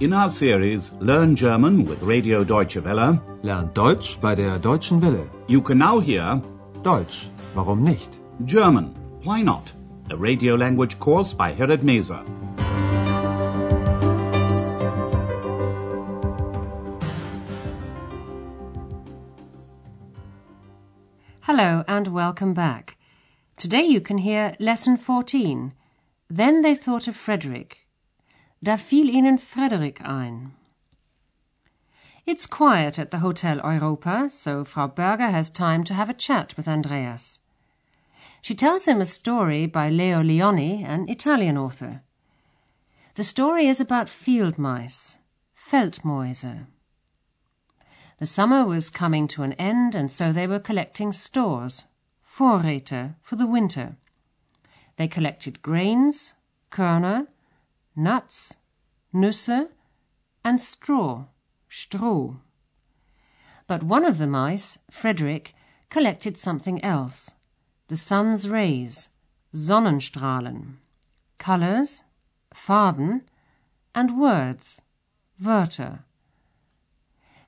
In our series Learn German with Radio Deutsche Welle, Lernt Deutsch bei der Deutschen Welle. you can now hear Deutsch, warum nicht? German, Why Not? A radio language course by Herrad Meese. Hello and welcome back. Today you can hear Lesson 14. Then they thought of Frederick. Da fiel ihnen Frederick ein. It's quiet at the Hotel Europa, so Frau Berger has time to have a chat with Andreas. She tells him a story by Leo Lionni, an Italian author. The story is about field mice, Feldmäuse. The summer was coming to an end, and so they were collecting stores, Vorräte, for the winter. They collected grains, Körner, nuts, Nüsse, and straw, Stroh. But one of the mice, Frederick, collected something else the sun's rays, Sonnenstrahlen, colors, Farben, and words, Wörter.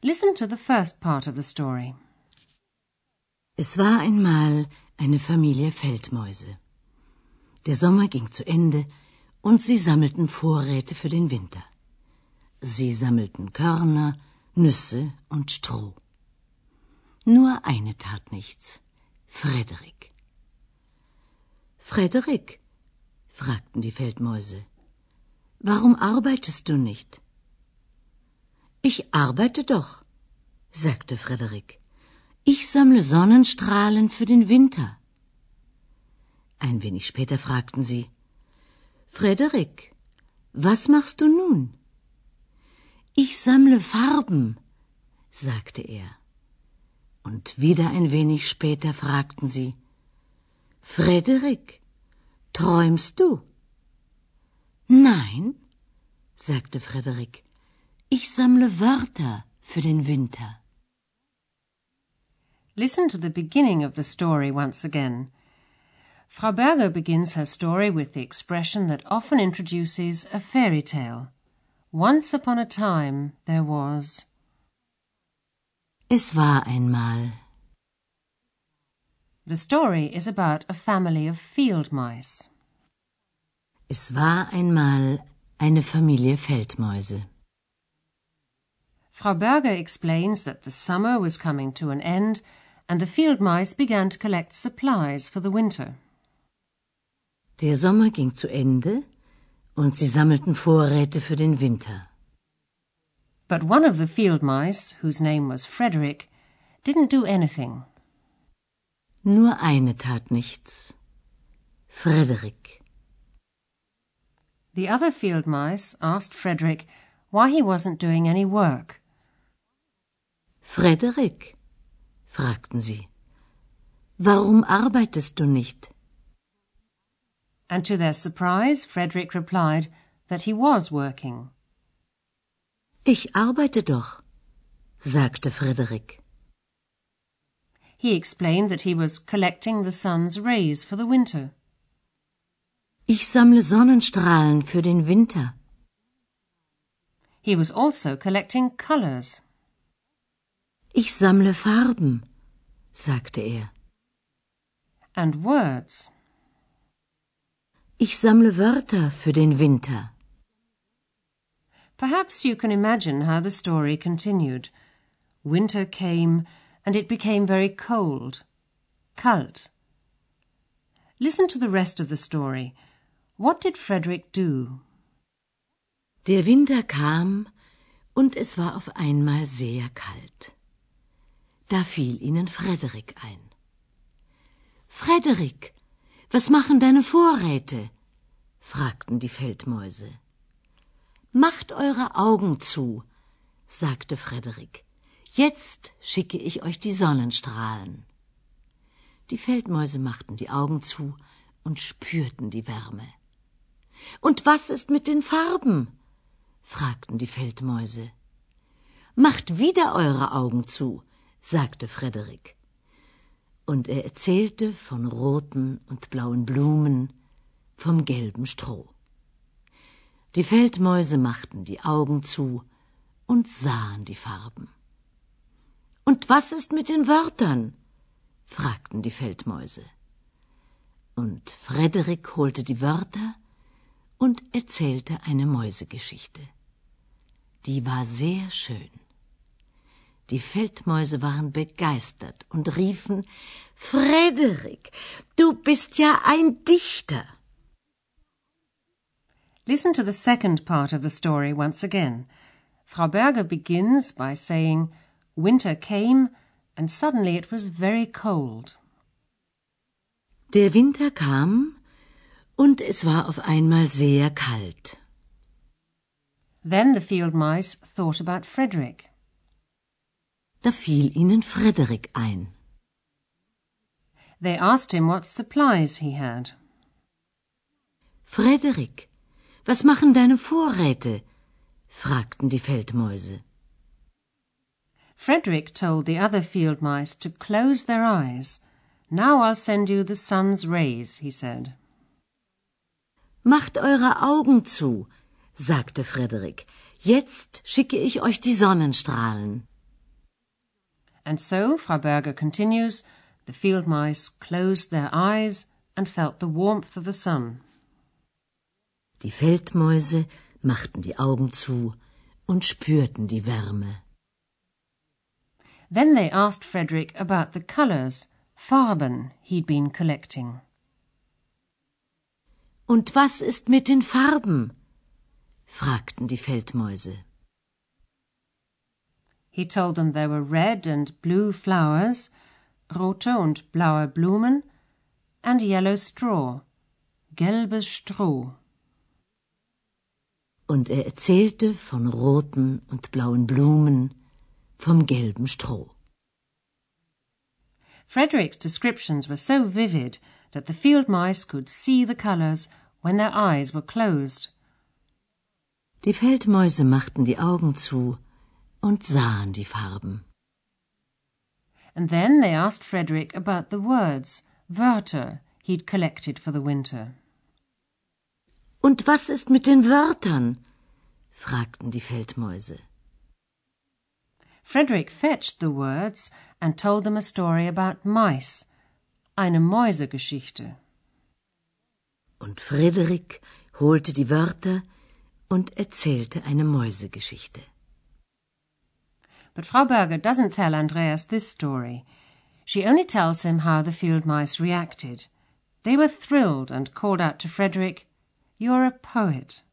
Listen to the first part of the story. Es war einmal eine Familie Feldmäuse. Der Sommer ging zu Ende und sie sammelten Vorräte für den Winter. Sie sammelten Körner, Nüsse und Stroh. Nur eine tat nichts. Frederik. Frederik, fragten die Feldmäuse, warum arbeitest du nicht? Ich arbeite doch, sagte Frederik. Ich sammle Sonnenstrahlen für den Winter. Ein wenig später fragten sie Frederik, was machst du nun? Ich sammle Farben, sagte er. Und wieder ein wenig später fragten sie Frederik, träumst du? Nein, sagte Frederik, ich sammle Wörter für den Winter. Listen to the beginning of the story once again. Frau Berger begins her story with the expression that often introduces a fairy tale. Once upon a time there was. Es war einmal. The story is about a family of field mice. Es war einmal eine Familie Feldmäuse. Frau Berger explains that the summer was coming to an end and the field mice began to collect supplies for the winter. Der Sommer ging zu Ende und sie sammelten Vorräte für den Winter. But one of the field mice, whose name was Frederick, didn't do anything. Nur eine tat nichts. Frederik. The other field mice asked Frederick why he wasn't doing any work. Frederik, fragten sie, warum arbeitest du nicht? And to their surprise, Frederick replied that he was working. Ich arbeite doch, sagte Frederick. He explained that he was collecting the sun's rays for the winter. Ich sammle Sonnenstrahlen für den Winter. He was also collecting colors. Ich sammle Farben, sagte er. and words. Ich sammle Wörter für den Winter. Perhaps you can imagine how the story continued. Winter came, and it became very cold. Kalt. Listen to the rest of the story. What did Frederick do? Der Winter kam und es war auf einmal sehr kalt. Da fiel ihnen Frederik ein. Frederik, was machen deine Vorräte? Fragten die Feldmäuse. Macht eure Augen zu, sagte Frederik. Jetzt schicke ich euch die Sonnenstrahlen. Die Feldmäuse machten die Augen zu und spürten die Wärme. Und was ist mit den Farben? fragten die Feldmäuse. Macht wieder eure Augen zu, sagte Frederik. Und er erzählte von roten und blauen Blumen, vom gelben Stroh. Die Feldmäuse machten die Augen zu und sahen die Farben. Und was ist mit den Wörtern? fragten die Feldmäuse. Und Frederik holte die Wörter und erzählte eine Mäusegeschichte. Die war sehr schön. Die Feldmäuse waren begeistert und riefen Frederik, du bist ja ein Dichter. Listen to the second part of the story once again. Frau Berger begins by saying, Winter came, and suddenly it was very cold. Der Winter kam, und es war auf einmal sehr kalt. Then the field mice thought about Frederick. Da fiel ihnen Frederick ein. They asked him what supplies he had. Frederik, was machen deine Vorräte? fragten die Feldmäuse. Frederick told the other field mice to close their eyes. Now I'll send you the sun's rays, he said. Macht eure Augen zu, sagte Frederik. Jetzt schicke ich euch die Sonnenstrahlen. And so, Frau Berger continues, the field mice closed their eyes and felt the warmth of the sun. Die Feldmäuse machten die Augen zu und spürten die Wärme. Then they asked Frederick about the colors, Farben, he'd been collecting. Und was ist mit den Farben? fragten die Feldmäuse. He told them there were red and blue flowers, rote und blaue Blumen, and yellow straw, gelbes Stroh. Und er erzählte von roten und blauen Blumen, vom gelben Stroh. Frederick's descriptions were so vivid that the field mice could see the colors when their eyes were closed. Die Feldmäuse machten die Augen zu und sahen die Farben. And then they asked Frederick about the words, Wörter, he'd collected for the winter. Und was ist mit den Wörtern? fragten die Feldmäuse. Frederick fetched the words and told them a story about mice, eine Mäusegeschichte. Und Frederik holte die Wörter und erzählte eine Mäusegeschichte. But Frau Berger doesn't tell Andreas this story. She only tells him how the field mice reacted. They were thrilled and called out to Frederick, You're a poet.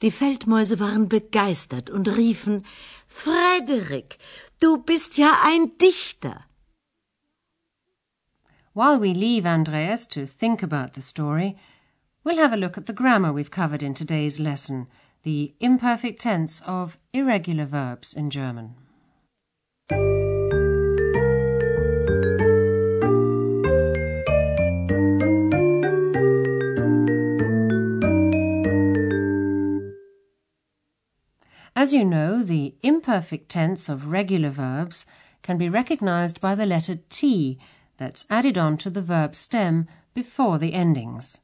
Die Feldmäuse waren begeistert und riefen Frederik, du bist ja ein Dichter. While we leave Andreas to think about the story, we'll have a look at the grammar we've covered in today's lesson, the imperfect tense of irregular verbs in German. As you know, the imperfect tense of regular verbs can be recognized by the letter T that's added on to the verb stem before the endings.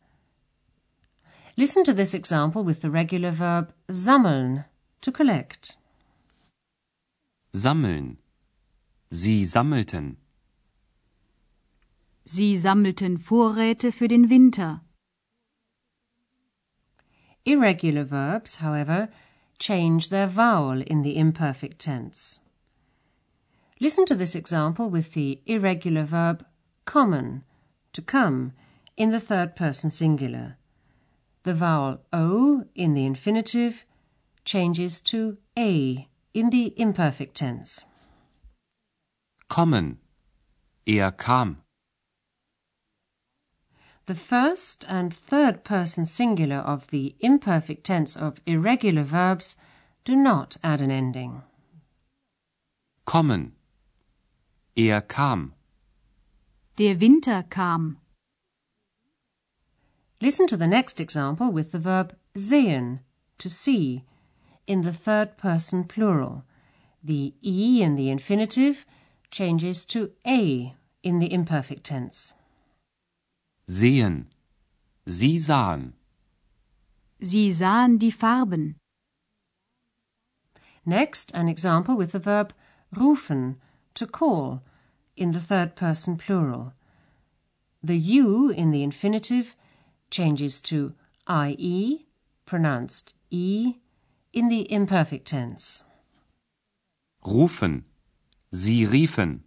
Listen to this example with the regular verb sammeln, to collect. Sammeln. Sie sammelten. Sie sammelten Vorräte für den Winter. Irregular verbs, however, change their vowel in the imperfect tense. Listen to this example with the irregular verb kommen, to come, in the third person singular. The vowel o in the infinitive changes to a in the imperfect tense. Kommen. Er kam. The first and third person singular of the imperfect tense of irregular verbs do not add an ending. Kommen. Er kam. Der Winter kam. Listen to the next example with the verb sehen, to see, in the third person plural. The e in the infinitive changes to a in the imperfect tense. Sehen. Sie sahen. Sie sahen die Farben. Next, an example with the verb rufen, to call, in the third person plural. The U in the infinitive changes to IE, pronounced E, in the imperfect tense. Rufen. Sie riefen.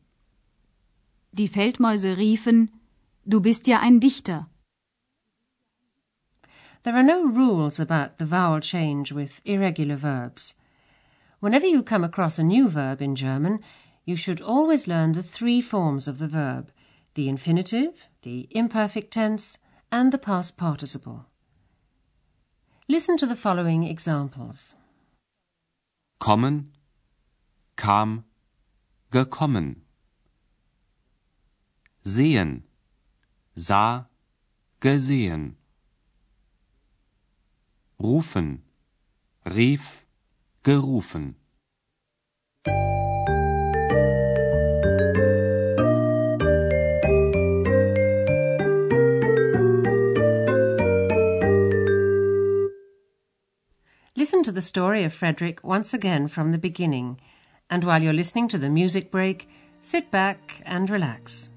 Die Feldmäuse riefen, Du bist ja ein Dichter. There are no rules about the vowel change with irregular verbs. Whenever you come across a new verb in German, you should always learn the three forms of the verb the infinitive, the imperfect tense, and the past participle. Listen to the following examples. Kommen. Kam. Gekommen. Sehen. Sah. Gesehen. Rufen. Rief. Gerufen. Listen to the story of Frederick once again from the beginning, and while you're listening to the music break, sit back and relax.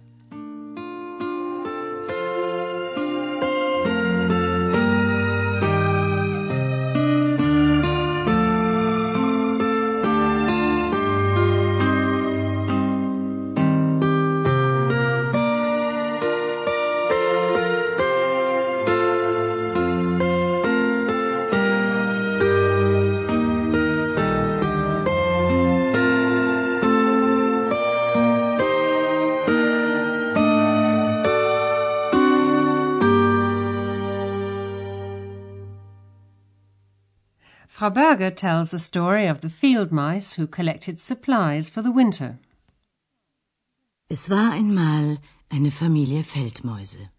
Berger tells the story of the field mice who collected supplies for the winter. Es war einmal eine Familie Feldmäuse.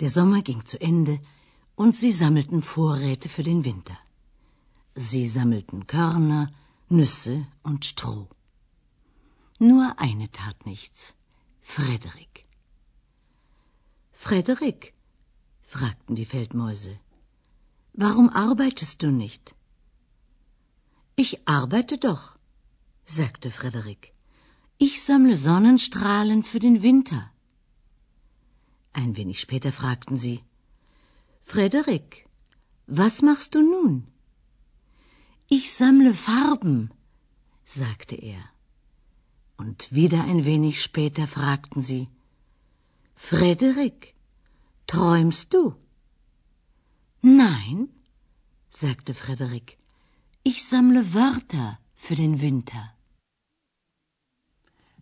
Der Sommer ging zu Ende und sie sammelten Vorräte für den Winter. Sie sammelten Körner, Nüsse und Stroh. Nur eine tat nichts. Frederik. Frederik, fragten die Feldmäuse, warum arbeitest du nicht? Ich arbeite doch, sagte Frederik. Ich sammle Sonnenstrahlen für den Winter. Ein wenig später fragten sie Frederik, was machst du nun? Ich sammle Farben, sagte er. Und wieder ein wenig später fragten sie Frederik, träumst du? Nein, sagte Frederik, ich sammle Wörter für den Winter.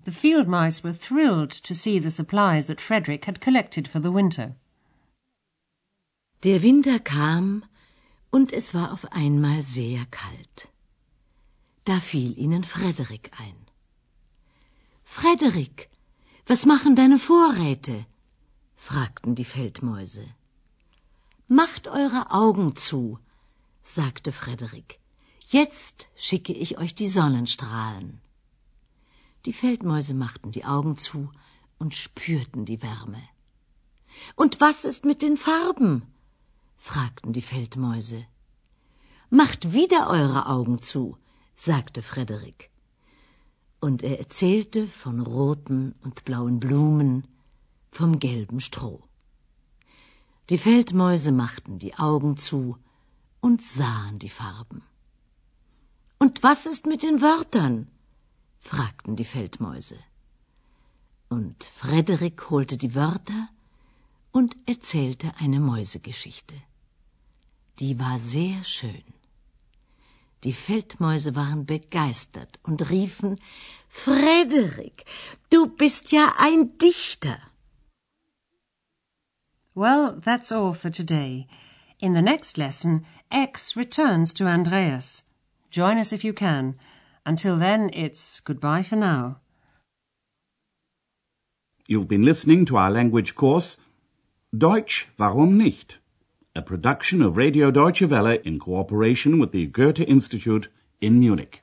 The field mice were thrilled to see the supplies that Frederick had collected for the winter. Der Winter kam und es war auf einmal sehr kalt. Da fiel ihnen Frederik ein. Frederik, was machen deine Vorräte? fragten die Feldmäuse. Macht eure Augen zu, sagte Frederik. Jetzt schicke ich euch die Sonnenstrahlen. Die Feldmäuse machten die Augen zu und spürten die Wärme. Und was ist mit den Farben? fragten die Feldmäuse. Macht wieder eure Augen zu, sagte Frederik. Und er erzählte von roten und blauen Blumen, vom gelben Stroh. Die Feldmäuse machten die Augen zu und sahen die Farben. Und was ist mit den Wörtern? fragten die Feldmäuse. Und Frederik holte die Wörter und erzählte eine Mäusegeschichte. Die war sehr schön. Die Feldmäuse waren begeistert und riefen Frederik, du bist ja ein Dichter. Well, that's all for today. In the next lesson, X returns to Andreas. Join us if you can. Until then, it's goodbye for now. You've been listening to our language course, Deutsch, warum nicht? A production of Radio Deutsche Welle in cooperation with the Goethe Institute in Munich.